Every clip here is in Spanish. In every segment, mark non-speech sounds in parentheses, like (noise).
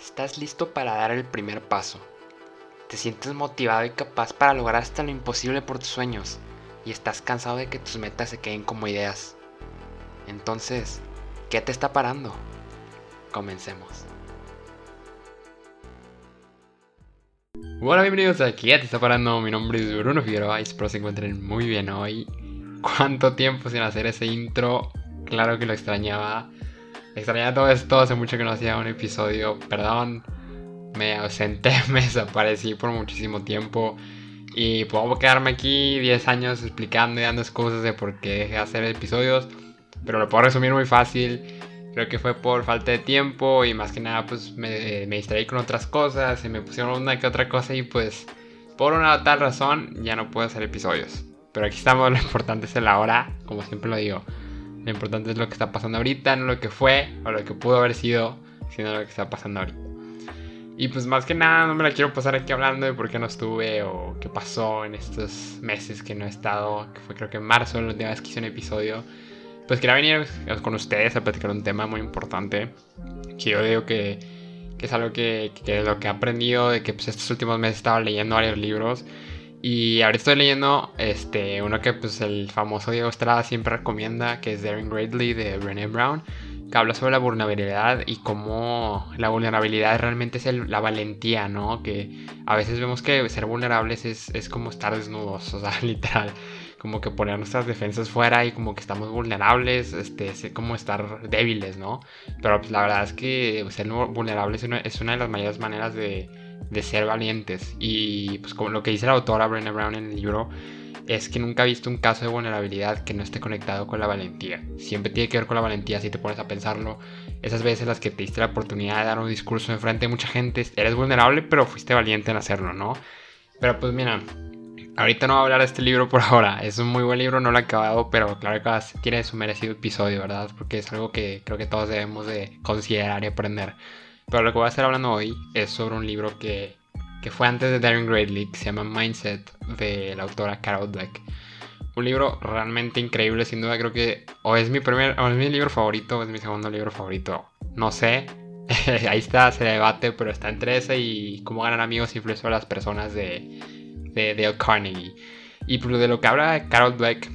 Estás listo para dar el primer paso. Te sientes motivado y capaz para lograr hasta lo imposible por tus sueños. Y estás cansado de que tus metas se queden como ideas. Entonces, ¿qué te está parando? Comencemos. Hola, bienvenidos aquí. Ya te está parando. Mi nombre es Bruno Figueroa y espero se encuentren muy bien hoy. ¿Cuánto tiempo sin hacer ese intro? Claro que lo extrañaba. Extrañaba todo esto, hace mucho que no hacía un episodio, perdón, me ausenté, (laughs) me desaparecí por muchísimo tiempo y puedo quedarme aquí 10 años explicando y dando excusas de por qué dejé de hacer episodios, pero lo puedo resumir muy fácil. Creo que fue por falta de tiempo y más que nada pues me, me distraí con otras cosas, y me pusieron una que otra cosa y pues por una tal razón ya no puedo hacer episodios. Pero aquí estamos, (laughs) lo importante es el ahora, como siempre lo digo. Lo importante es lo que está pasando ahorita, no lo que fue o lo que pudo haber sido, sino lo que está pasando ahorita. Y pues más que nada no me la quiero pasar aquí hablando de por qué no estuve o qué pasó en estos meses que no he estado, que fue creo que en marzo la última vez que hice un episodio. Pues quería venir con ustedes a platicar un tema muy importante, que yo digo que, que es algo que, que, lo que he aprendido, de que pues estos últimos meses estaba leyendo varios libros y ahora estoy leyendo este, uno que pues el famoso Diego Estrada siempre recomienda, que es Daring Greatly de Brené Brown, que habla sobre la vulnerabilidad y cómo la vulnerabilidad realmente es la valentía, ¿no? Que a veces vemos que ser vulnerables es, es como estar desnudos, (laughs) o sea, literal como que poner nuestras defensas fuera y como que estamos vulnerables, este, es como estar débiles, ¿no? Pero pues la verdad es que ser vulnerable es una, es una de las mayores maneras de, de ser valientes. Y pues como lo que dice la autora Brené Brown en el libro, es que nunca ha visto un caso de vulnerabilidad que no esté conectado con la valentía. Siempre tiene que ver con la valentía si te pones a pensarlo. Esas veces las que te diste la oportunidad de dar un discurso en frente de mucha gente, eres vulnerable, pero fuiste valiente en hacerlo, ¿no? Pero pues mira, ahorita no voy a hablar de este libro por ahora. Es un muy buen libro, no lo he acabado, pero claro que tiene su merecido episodio, ¿verdad? Porque es algo que creo que todos debemos de considerar y aprender. Pero lo que voy a estar hablando hoy es sobre un libro que, que fue antes de Darren Greatly, que se llama Mindset, de la autora Carol Dweck. Un libro realmente increíble, sin duda creo que o es mi primer, o es mi libro favorito, o es mi segundo libro favorito. No sé, (laughs) ahí está, se debate, pero está entre ese y cómo ganar amigos y influir a las personas de, de Dale Carnegie. Y pues de lo que habla Carol Dweck,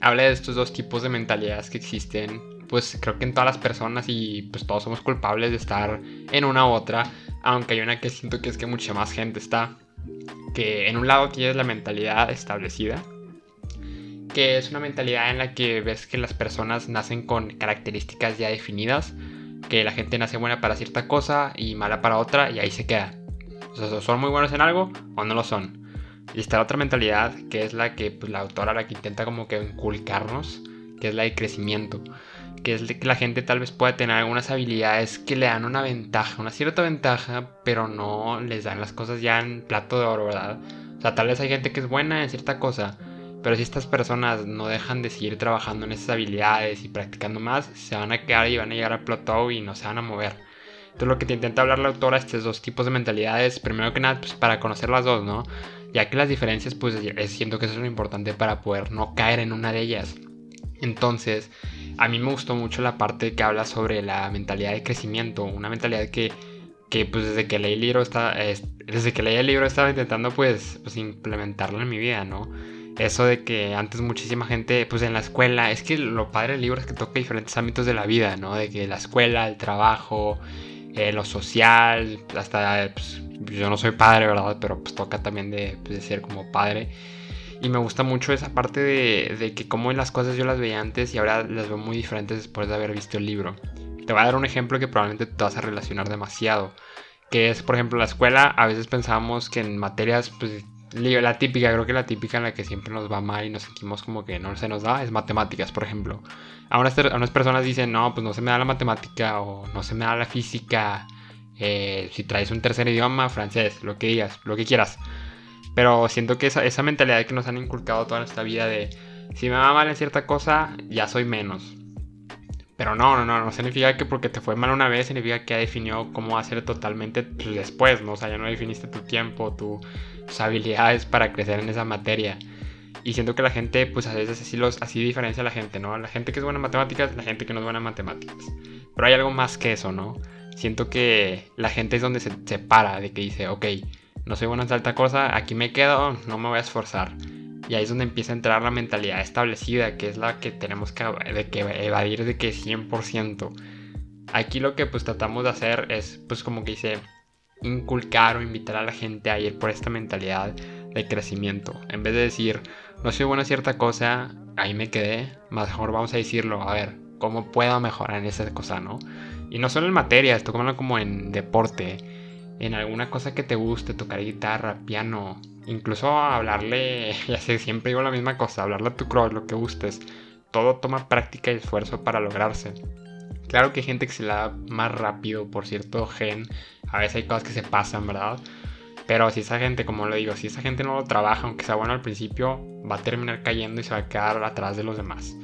habla de estos dos tipos de mentalidades que existen pues creo que en todas las personas y pues todos somos culpables de estar en una u otra, aunque hay una que siento que es que mucha más gente está, que en un lado tienes la mentalidad establecida, que es una mentalidad en la que ves que las personas nacen con características ya definidas, que la gente nace buena para cierta cosa y mala para otra y ahí se queda. O son muy buenos en algo o no lo son. Y está la otra mentalidad que es la que pues, la autora la intenta como que inculcarnos, que es la de crecimiento que es que la gente tal vez pueda tener algunas habilidades que le dan una ventaja, una cierta ventaja, pero no les dan las cosas ya en plato de oro, ¿verdad? O sea, tal vez hay gente que es buena en cierta cosa, pero si estas personas no dejan de seguir trabajando en esas habilidades y practicando más, se van a quedar y van a llegar al plateau y no se van a mover. Entonces lo que te intenta hablar la autora, estos dos tipos de mentalidades, primero que nada, pues para conocer las dos, ¿no? Ya que las diferencias, pues siento que eso es lo importante para poder no caer en una de ellas. Entonces, a mí me gustó mucho la parte que habla sobre la mentalidad de crecimiento, una mentalidad que, que pues desde que leí el libro está, desde que estaba intentando pues, pues implementarlo en mi vida, ¿no? Eso de que antes muchísima gente, pues en la escuela, es que lo padre del libro es que toca diferentes ámbitos de la vida, ¿no? De que la escuela, el trabajo, eh, lo social, hasta, pues, yo no soy padre, ¿verdad? Pero pues toca también de, pues, de ser como padre. Y me gusta mucho esa parte de, de que como las cosas yo las veía antes y ahora las veo muy diferentes después de haber visto el libro. Te voy a dar un ejemplo que probablemente te vas a relacionar demasiado. Que es, por ejemplo, la escuela. A veces pensábamos que en materias, pues, la típica, creo que la típica en la que siempre nos va mal y nos sentimos como que no se nos da, es matemáticas, por ejemplo. A unas, unas personas dicen, no, pues no se me da la matemática o no se me da la física. Eh, si traes un tercer idioma, francés, lo que digas, lo que quieras. Pero siento que esa, esa mentalidad que nos han inculcado toda nuestra vida de si me va mal en cierta cosa, ya soy menos. Pero no, no, no, no significa que porque te fue mal una vez, significa que ya definió cómo hacer totalmente después, ¿no? O sea, ya no definiste tu tiempo, tus habilidades para crecer en esa materia. Y siento que la gente, pues a veces así, los, así diferencia a la gente, ¿no? La gente que es buena en matemáticas, la gente que no es buena en matemáticas. Pero hay algo más que eso, ¿no? siento que la gente es donde se separa de que dice, ok, no soy bueno en tal cosa, aquí me quedo, no me voy a esforzar. Y ahí es donde empieza a entrar la mentalidad establecida, que es la que tenemos que, de que evadir de que 100%. Aquí lo que pues tratamos de hacer es pues como que dice inculcar o invitar a la gente a ir por esta mentalidad de crecimiento. En vez de decir, no soy bueno en cierta cosa, ahí me quedé, mejor vamos a decirlo, a ver, ¿cómo puedo mejorar en esa cosa, no? Y no solo en materia, esto como en deporte, en alguna cosa que te guste, tocar guitarra, piano, incluso hablarle, (laughs) ya sé, siempre digo la misma cosa, hablarle a tu cross, lo que gustes. Todo toma práctica y esfuerzo para lograrse. Claro que hay gente que se la da más rápido por cierto gen. A veces hay cosas que se pasan, ¿verdad? Pero si esa gente, como lo digo, si esa gente no lo trabaja, aunque sea bueno al principio, va a terminar cayendo y se va a quedar atrás de los demás.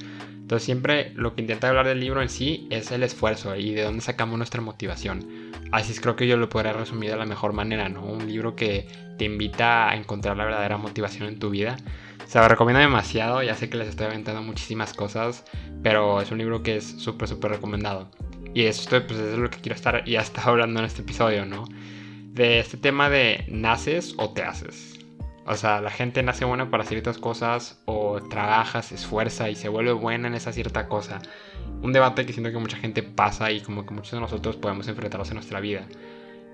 Entonces siempre lo que intenta hablar del libro en sí es el esfuerzo y de dónde sacamos nuestra motivación. Así es creo que yo lo podría resumir de la mejor manera, ¿no? Un libro que te invita a encontrar la verdadera motivación en tu vida. Se lo recomiendo demasiado, ya sé que les estoy aventando muchísimas cosas, pero es un libro que es súper, súper recomendado. Y esto pues, es lo que quiero estar ya (laughs) estado hablando en este episodio, ¿no? De este tema de naces o te haces. O sea, la gente nace buena para ciertas cosas o trabaja, se esfuerza y se vuelve buena en esa cierta cosa. Un debate que siento que mucha gente pasa y como que muchos de nosotros podemos enfrentarnos en nuestra vida.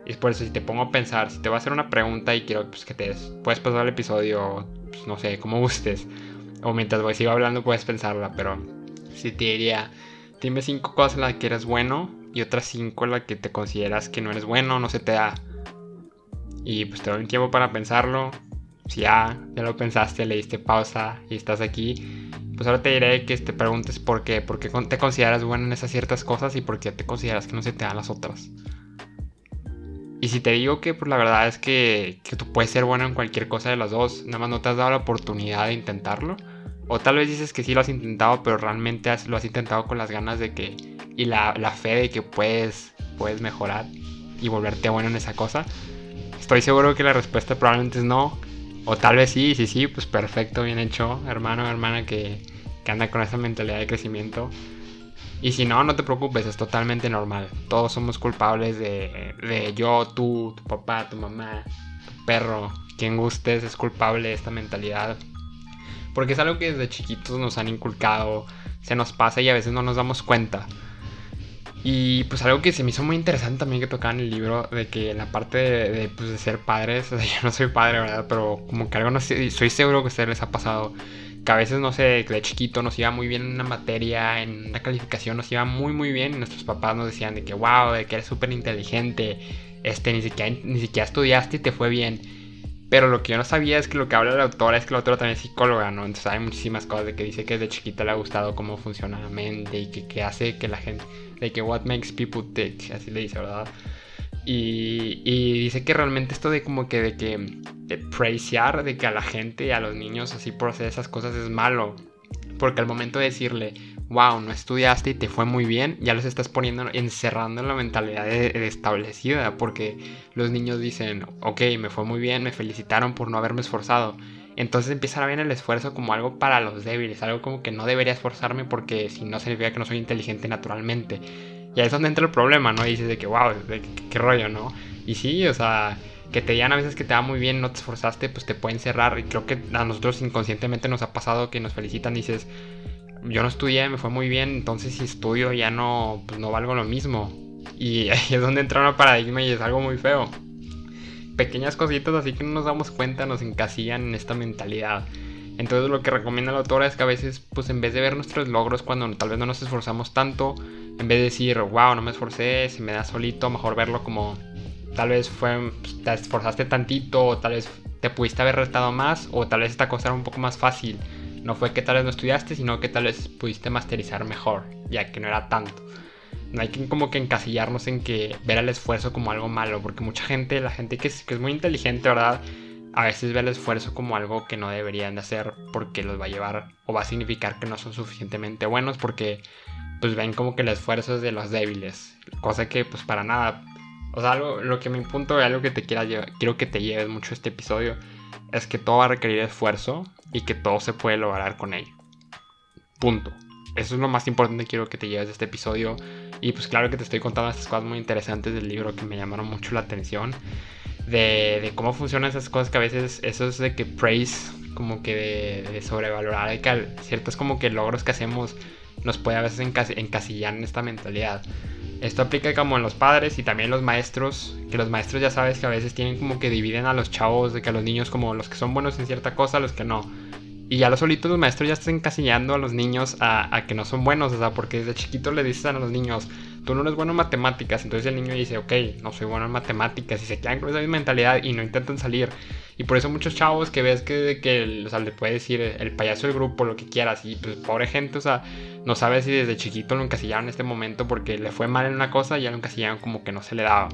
Y es por eso si te pongo a pensar, si te voy a hacer una pregunta y quiero pues, que te puedes pasar el episodio, pues, no sé, como gustes. O mientras voy sigo hablando puedes pensarla, pero si te diría, dime cinco cosas en las que eres bueno y otras cinco en las que te consideras que no eres bueno, no se te da. Y pues te doy un tiempo para pensarlo si ya, ya lo pensaste, le diste pausa y estás aquí, pues ahora te diré que te preguntes por qué, por qué te consideras bueno en esas ciertas cosas y por qué te consideras que no se te dan las otras. Y si te digo que pues la verdad es que, que tú puedes ser bueno en cualquier cosa de las dos, nada más no te has dado la oportunidad de intentarlo. O tal vez dices que sí lo has intentado, pero realmente lo has intentado con las ganas de que... Y la, la fe de que puedes, puedes mejorar y volverte bueno en esa cosa. Estoy seguro que la respuesta probablemente es no, o tal vez sí, sí, sí, pues perfecto, bien hecho, hermano, hermana que, que anda con esa mentalidad de crecimiento. Y si no, no te preocupes, es totalmente normal. Todos somos culpables de, de yo, tú, tu papá, tu mamá, tu perro, quien gustes, es culpable de esta mentalidad. Porque es algo que desde chiquitos nos han inculcado, se nos pasa y a veces no nos damos cuenta. Y pues algo que se me hizo muy interesante también que tocaba en el libro, de que en la parte de, pues, de ser padres, (laughs) o sea, yo no soy padre, ¿verdad? Pero como que algo no sé, soy seguro que a ustedes les ha pasado, que a veces, no sé, de chiquito nos iba muy bien en una materia, en una calificación nos iba muy muy bien nuestros papás nos decían de que wow, de que eres súper inteligente, este, ni siquiera, ni siquiera estudiaste y te fue bien. Pero lo que yo no sabía es que lo que habla la autora es que la autora también es psicóloga, ¿no? Entonces hay muchísimas cosas de que dice que desde chiquita le ha gustado cómo funciona la mente y que, que hace que la gente de que what makes people tick, así le dice, ¿verdad? Y, y, dice que realmente esto de como que de que de de que a la gente y a los niños así por hacer esas cosas es malo. Porque al momento de decirle, wow, no estudiaste y te fue muy bien, ya los estás poniendo, encerrando en la mentalidad establecida. Porque los niños dicen, ok, me fue muy bien, me felicitaron por no haberme esforzado. Entonces empiezan a ver el esfuerzo como algo para los débiles, algo como que no debería esforzarme porque si no significa que no soy inteligente naturalmente. Y ahí es donde entra el problema, ¿no? Y dices de que, wow, qué, rollo, ¿no? Y sí, o sea, que te digan a veces que te va muy bien, no te esforzaste, pues te pueden cerrar. Y creo que a nosotros inconscientemente nos ha pasado que nos felicitan y dices, yo no estudié, me fue muy bien, entonces si estudio ya no, pues no valgo lo mismo. Y (laughs) ahí es donde entra un paradigma y es algo muy feo pequeñas cositas así que no nos damos cuenta nos encasillan en esta mentalidad. Entonces lo que recomienda la autora es que a veces, pues en vez de ver nuestros logros cuando tal vez no nos esforzamos tanto, en vez de decir, wow, no me esforcé, se me da solito, mejor verlo como tal vez fue, pues, te esforzaste tantito, o tal vez te pudiste haber restado más, o tal vez esta cosa era un poco más fácil. No fue que tal vez no estudiaste, sino que tal vez pudiste masterizar mejor, ya que no era tanto no hay que como que encasillarnos en que ver el esfuerzo como algo malo, porque mucha gente, la gente que es, que es muy inteligente, ¿verdad? A veces ve el esfuerzo como algo que no deberían de hacer porque los va a llevar o va a significar que no son suficientemente buenos porque pues ven como que el esfuerzo es de los débiles, cosa que pues para nada. O sea, algo, lo que me punto algo que te quiera llevar, quiero que te lleves mucho este episodio, es que todo va a requerir esfuerzo y que todo se puede lograr con ello. Punto. Eso es lo más importante que quiero que te lleves de este episodio Y pues claro que te estoy contando estas cosas muy interesantes del libro que me llamaron mucho la atención. De, de cómo funcionan esas cosas que a veces, eso es de que praise, como que de, sobrevalorar, de que ciertos como que logros que hacemos nos puede a veces encasillar en esta mentalidad. Esto aplica como en los padres y también los maestros, que los maestros ya sabes que a veces tienen como que dividen a los chavos, de que a los niños como los que son buenos en cierta cosa, los que no. Y ya los solitos los maestros ya están encasillando a los niños a, que no son buenos, o sea, porque desde chiquito le dicen a los niños, tú no eres bueno en matemáticas, entonces el niño dice, ok, no soy bueno en matemáticas, y se quedan con esa misma mentalidad y no intentan salir. Y por eso muchos chavos que ves que, que o sea, le puede decir el payaso del grupo, lo que quieras, y pues pobre gente, o sea, no sabe si desde chiquito lo encasillaron en este momento porque le fue mal en una cosa y ya lo encasillaron como que no se le daba.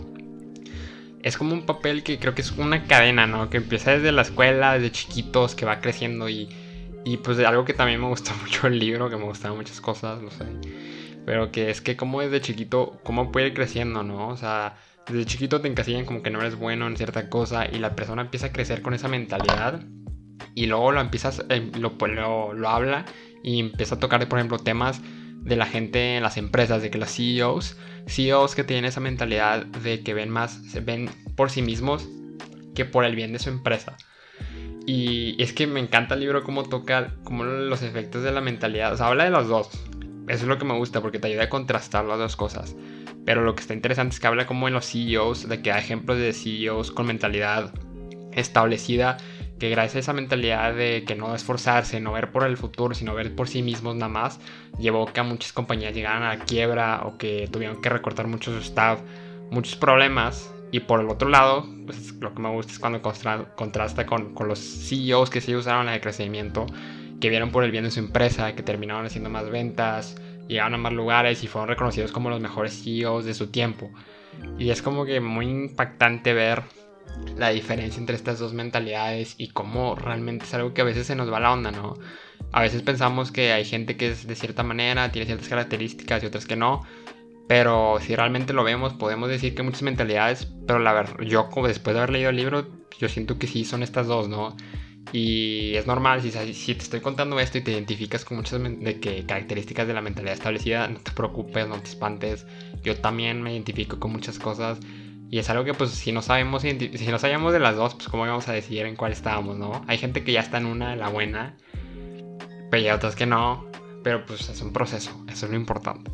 Es como un papel que creo que es una cadena, ¿no? Que empieza desde la escuela, desde chiquitos, que va creciendo y, y pues algo que también me gustó (laughs) mucho el libro, que me gustaban muchas cosas, no sé. Pero que es que como desde chiquito, cómo puede ir creciendo, ¿no? O sea, desde chiquito te encasillan como que no eres bueno en cierta cosa y la persona empieza a crecer con esa mentalidad y luego lo empiezas, eh, lo, lo, lo habla y empieza a tocar, por ejemplo, temas de la gente en las empresas, de que los CEOs, CEOs que tienen esa mentalidad de que ven más, se ven por sí mismos que por el bien de su empresa. Y es que me encanta el libro cómo toca como los efectos de la mentalidad, o sea, habla de los dos. Eso es lo que me gusta porque te ayuda a contrastar las dos cosas. Pero lo que está interesante es que habla como en los CEOs, de que hay ejemplos de CEOs con mentalidad establecida, que gracias a esa mentalidad de que no esforzarse, no ver por el futuro, sino ver por sí mismos nada más, llevó que a muchas compañías llegaran a la quiebra o que tuvieron que recortar mucho su staff, muchos problemas. Y por el otro lado, pues lo que me gusta es cuando contrasta con, con los CEOs que sí usaron la de crecimiento, que vieron por el bien de su empresa, que terminaron haciendo más ventas, llegaron a más lugares y fueron reconocidos como los mejores CEOs de su tiempo. Y es como que muy impactante ver la diferencia entre estas dos mentalidades y cómo realmente es algo que a veces se nos va la onda, ¿no? A veces pensamos que hay gente que es de cierta manera, tiene ciertas características y otras que no, pero si realmente lo vemos, podemos decir que muchas mentalidades, pero la verdad, yo como después de haber leído el libro, yo siento que sí son estas dos, ¿no? Y es normal, si, si te estoy contando esto y te identificas con muchas de que características de la mentalidad establecida, no te preocupes, no te espantes. Yo también me identifico con muchas cosas y es algo que pues si no sabemos, si no sabíamos de las dos, pues cómo vamos a decidir en cuál estábamos, ¿no? Hay gente que ya está en una, la buena, pero hay otras que no. Pero pues es un proceso, eso es lo importante.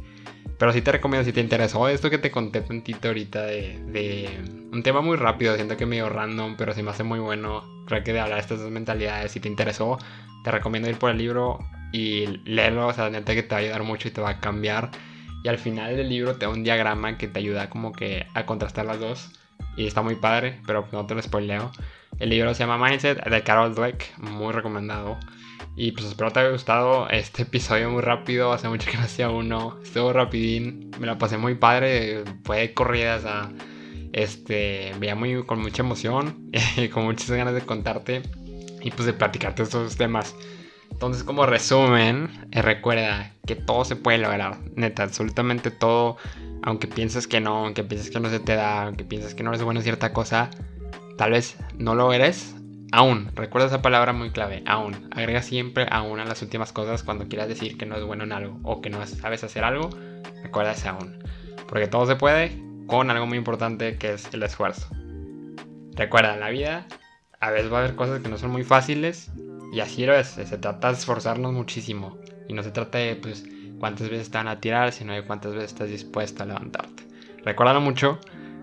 Pero sí te recomiendo si te interesó esto que te conté tantito ahorita de, de un tema muy rápido, siento que medio random, pero se me hace muy bueno. Creo que de hablar de estas dos mentalidades, si te interesó, te recomiendo ir por el libro y leerlo, o sea, neta que te va a ayudar mucho y te va a cambiar y al final del libro te da un diagrama que te ayuda como que a contrastar las dos. Y está muy padre, pero no te lo spoileo. El libro se llama Mindset de Carol Dweck, muy recomendado. Y pues espero te haya gustado este (laughs) episodio muy rápido, hace mucho que no hacía uno. Estuvo rapidín, me la pasé muy padre, fue de corridas a... Este, veía muy, con mucha emoción (laughs) con muchas ganas de contarte y pues de platicarte estos temas. Entonces, como resumen, eh, recuerda que todo se puede lograr. Neta, absolutamente todo. Aunque pienses que no, aunque pienses que no se te da, aunque pienses que no eres bueno en cierta cosa, tal vez no lo eres. Aún, recuerda esa palabra muy clave, aún. Agrega siempre aún a las últimas cosas cuando quieras decir que no es bueno en algo o que no sabes hacer algo. Recuerda ese aún. Porque todo se puede con algo muy importante que es el esfuerzo. Recuerda, en la vida a veces va a haber cosas que no son muy fáciles y así lo es, se trata de esforzarnos muchísimo. Y no se trata de pues cuántas veces te van a tirar, sino de cuántas veces estás dispuesto a levantarte. Recuérdalo mucho.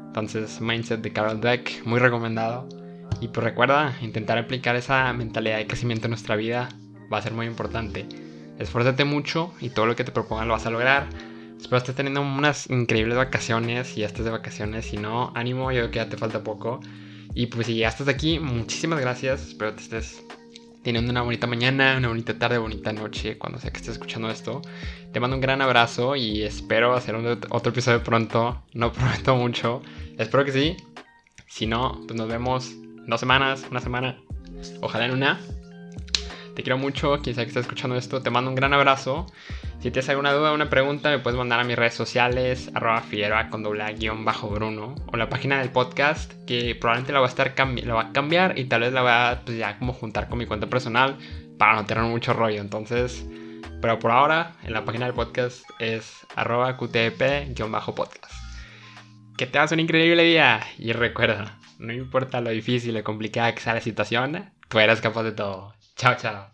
Entonces, Mindset de Carol Dweck, muy recomendado. Y pues recuerda, intentar aplicar esa mentalidad de crecimiento en nuestra vida va a ser muy importante. Esfuérzate mucho y todo lo que te propongan lo vas a lograr. Espero estés teniendo unas increíbles vacaciones y ya de vacaciones. Si no, ánimo, yo creo que ya te falta poco. Y pues si ya estás aquí, muchísimas gracias. Espero te estés teniendo una bonita mañana, una bonita tarde, bonita noche, cuando sea que estés escuchando esto. Te mando un gran abrazo y espero hacer otro episodio pronto. No (laughs) prometo mucho. Espero que sí. Si no, pues nos vemos dos semanas, una semana. Ojalá en una. Te quiero mucho, quien sea que esté escuchando esto. Te mando un gran abrazo. Si tienes alguna duda o una pregunta, me puedes mandar a mis redes sociales, arroba Figueroa con doble guion bajo Bruno, o la página del podcast, que probablemente la va a estar la va a cambiar y tal vez la voy a pues, ya como juntar con mi cuenta personal para no tener mucho rollo. Entonces, Pero por ahora, en la página del podcast es arroba qtp-podcast. Que te hagas un increíble día y recuerda, no importa lo difícil o complicada que sea la situación, tú eres capaz de todo. Chao, chao.